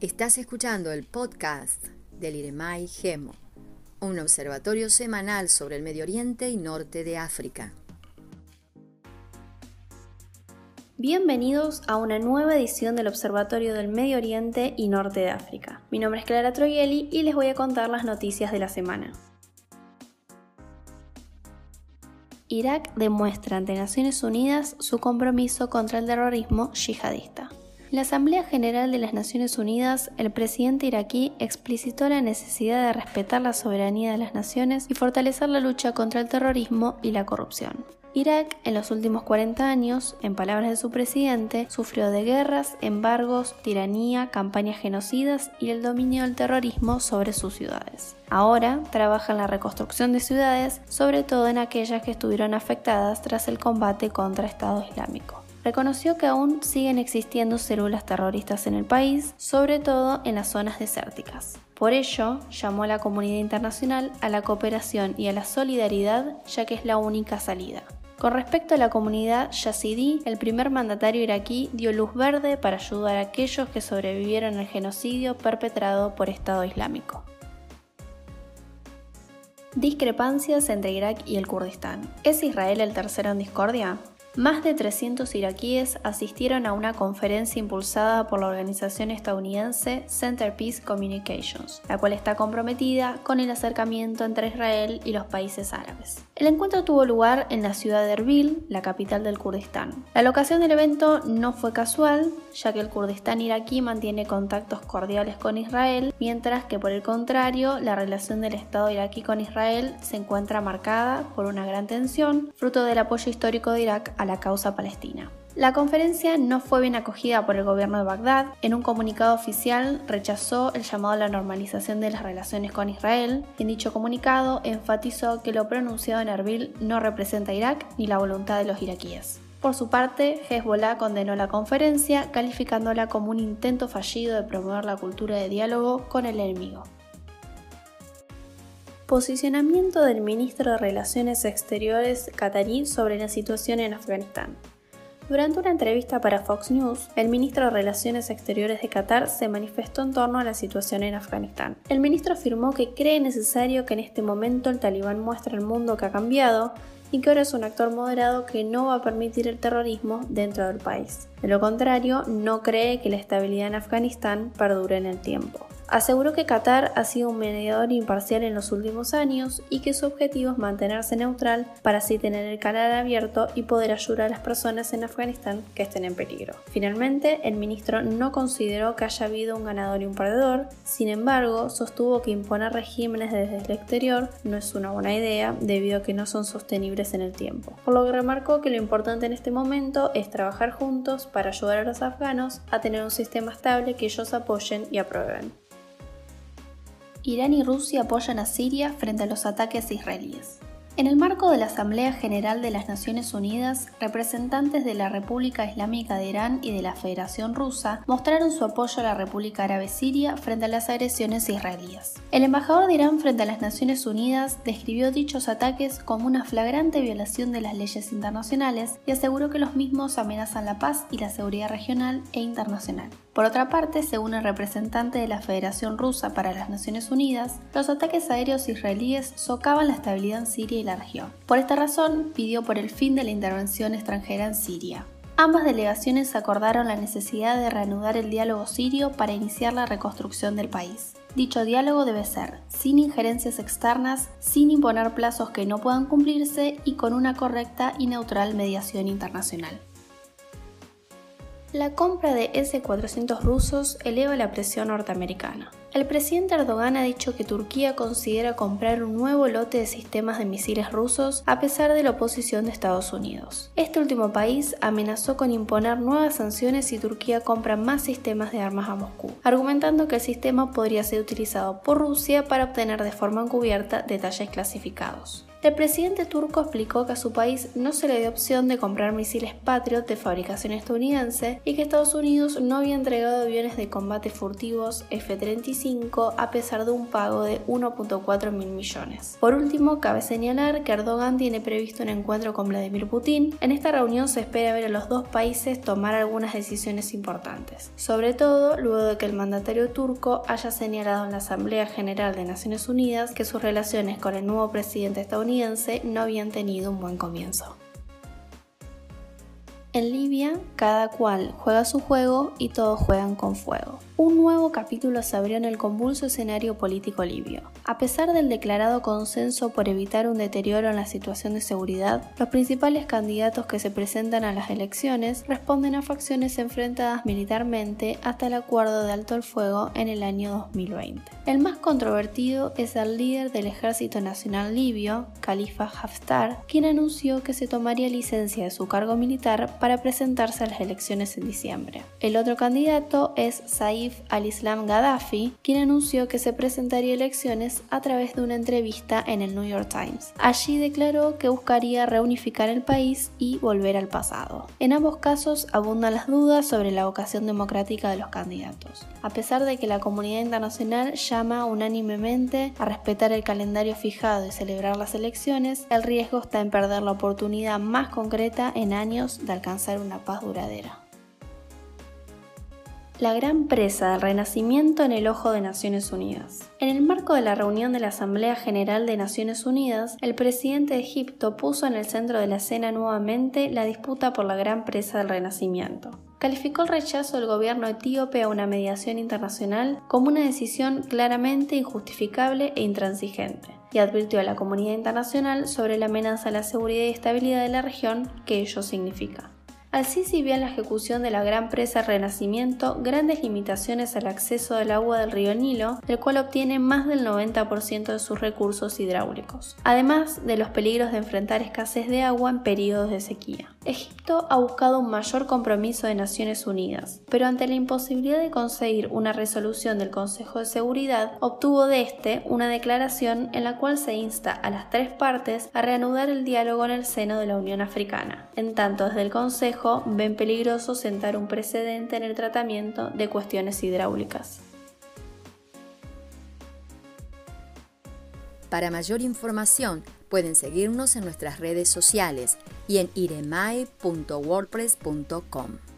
Estás escuchando el podcast del IREMAI GEMO, un observatorio semanal sobre el Medio Oriente y Norte de África. Bienvenidos a una nueva edición del Observatorio del Medio Oriente y Norte de África. Mi nombre es Clara Troyelli y les voy a contar las noticias de la semana. Irak demuestra ante Naciones Unidas su compromiso contra el terrorismo yihadista. En la Asamblea General de las Naciones Unidas, el presidente iraquí explicitó la necesidad de respetar la soberanía de las naciones y fortalecer la lucha contra el terrorismo y la corrupción. Irak, en los últimos 40 años, en palabras de su presidente, sufrió de guerras, embargos, tiranía, campañas genocidas y el dominio del terrorismo sobre sus ciudades. Ahora trabaja en la reconstrucción de ciudades, sobre todo en aquellas que estuvieron afectadas tras el combate contra Estado Islámico reconoció que aún siguen existiendo células terroristas en el país, sobre todo en las zonas desérticas. Por ello, llamó a la comunidad internacional a la cooperación y a la solidaridad, ya que es la única salida. Con respecto a la comunidad yazidí, el primer mandatario iraquí dio luz verde para ayudar a aquellos que sobrevivieron al genocidio perpetrado por Estado Islámico. Discrepancias entre Irak y el Kurdistán. ¿Es Israel el tercero en discordia? Más de 300 iraquíes asistieron a una conferencia impulsada por la organización estadounidense Centerpiece Communications, la cual está comprometida con el acercamiento entre Israel y los países árabes. El encuentro tuvo lugar en la ciudad de Erbil, la capital del Kurdistán. La locación del evento no fue casual, ya que el Kurdistán iraquí mantiene contactos cordiales con Israel, mientras que por el contrario, la relación del Estado iraquí con Israel se encuentra marcada por una gran tensión, fruto del apoyo histórico de Irak a la causa palestina. La conferencia no fue bien acogida por el gobierno de Bagdad. En un comunicado oficial rechazó el llamado a la normalización de las relaciones con Israel. En dicho comunicado enfatizó que lo pronunciado en Erbil no representa a Irak ni la voluntad de los iraquíes. Por su parte, Hezbollah condenó la conferencia, calificándola como un intento fallido de promover la cultura de diálogo con el enemigo. Posicionamiento del ministro de Relaciones Exteriores catarí sobre la situación en Afganistán. Durante una entrevista para Fox News, el ministro de Relaciones Exteriores de Qatar se manifestó en torno a la situación en Afganistán. El ministro afirmó que cree necesario que en este momento el talibán muestre al mundo que ha cambiado y que ahora es un actor moderado que no va a permitir el terrorismo dentro del país. De lo contrario, no cree que la estabilidad en Afganistán perdure en el tiempo. Aseguró que Qatar ha sido un mediador imparcial en los últimos años y que su objetivo es mantenerse neutral para así tener el canal abierto y poder ayudar a las personas en Afganistán que estén en peligro. Finalmente, el ministro no consideró que haya habido un ganador y un perdedor, sin embargo, sostuvo que imponer regímenes desde el exterior no es una buena idea debido a que no son sostenibles en el tiempo, por lo que remarcó que lo importante en este momento es trabajar juntos para ayudar a los afganos a tener un sistema estable que ellos apoyen y aprueben. Irán y Rusia apoyan a Siria frente a los ataques israelíes. En el marco de la Asamblea General de las Naciones Unidas, representantes de la República Islámica de Irán y de la Federación Rusa mostraron su apoyo a la República Árabe Siria frente a las agresiones israelíes. El embajador de Irán frente a las Naciones Unidas describió dichos ataques como una flagrante violación de las leyes internacionales y aseguró que los mismos amenazan la paz y la seguridad regional e internacional. Por otra parte, según el representante de la Federación Rusa para las Naciones Unidas, los ataques aéreos israelíes socavan la estabilidad en Siria y la región. Por esta razón, pidió por el fin de la intervención extranjera en Siria. Ambas delegaciones acordaron la necesidad de reanudar el diálogo sirio para iniciar la reconstrucción del país. Dicho diálogo debe ser sin injerencias externas, sin imponer plazos que no puedan cumplirse y con una correcta y neutral mediación internacional. La compra de S-400 rusos eleva la presión norteamericana. El presidente Erdogan ha dicho que Turquía considera comprar un nuevo lote de sistemas de misiles rusos a pesar de la oposición de Estados Unidos. Este último país amenazó con imponer nuevas sanciones si Turquía compra más sistemas de armas a Moscú, argumentando que el sistema podría ser utilizado por Rusia para obtener de forma encubierta detalles clasificados. El presidente turco explicó que a su país no se le dio opción de comprar misiles Patriot de fabricación estadounidense y que Estados Unidos no había entregado aviones de combate furtivos F-35 a pesar de un pago de 1.4 mil millones. Por último, cabe señalar que Erdogan tiene previsto un encuentro con Vladimir Putin. En esta reunión se espera ver a los dos países tomar algunas decisiones importantes, sobre todo luego de que el mandatario turco haya señalado en la Asamblea General de Naciones Unidas que sus relaciones con el nuevo presidente estadounidense no habían tenido un buen comienzo. En Libia, cada cual juega su juego y todos juegan con fuego. Un nuevo capítulo se abrió en el convulso escenario político libio. A pesar del declarado consenso por evitar un deterioro en la situación de seguridad, los principales candidatos que se presentan a las elecciones responden a facciones enfrentadas militarmente hasta el acuerdo de alto el fuego en el año 2020. El más controvertido es el líder del Ejército Nacional Libio, Khalifa Haftar, quien anunció que se tomaría licencia de su cargo militar para presentarse a las elecciones en diciembre. El otro candidato es Al-Islam Gaddafi, quien anunció que se presentaría elecciones a través de una entrevista en el New York Times. Allí declaró que buscaría reunificar el país y volver al pasado. En ambos casos abundan las dudas sobre la vocación democrática de los candidatos. A pesar de que la comunidad internacional llama unánimemente a respetar el calendario fijado y celebrar las elecciones, el riesgo está en perder la oportunidad más concreta en años de alcanzar una paz duradera. La gran presa del Renacimiento en el ojo de Naciones Unidas. En el marco de la reunión de la Asamblea General de Naciones Unidas, el presidente de Egipto puso en el centro de la escena nuevamente la disputa por la gran presa del Renacimiento. Calificó el rechazo del gobierno etíope a una mediación internacional como una decisión claramente injustificable e intransigente y advirtió a la comunidad internacional sobre la amenaza a la seguridad y estabilidad de la región que ello significa. Al-Sisi vio en la ejecución de la gran presa Renacimiento grandes limitaciones al acceso del agua del río Nilo, del cual obtiene más del 90% de sus recursos hidráulicos, además de los peligros de enfrentar escasez de agua en periodos de sequía. Egipto ha buscado un mayor compromiso de Naciones Unidas, pero ante la imposibilidad de conseguir una resolución del Consejo de Seguridad, obtuvo de este una declaración en la cual se insta a las tres partes a reanudar el diálogo en el seno de la Unión Africana. En tanto, desde el Consejo ven peligroso sentar un precedente en el tratamiento de cuestiones hidráulicas. Para mayor información pueden seguirnos en nuestras redes sociales y en iremai.wordpress.com.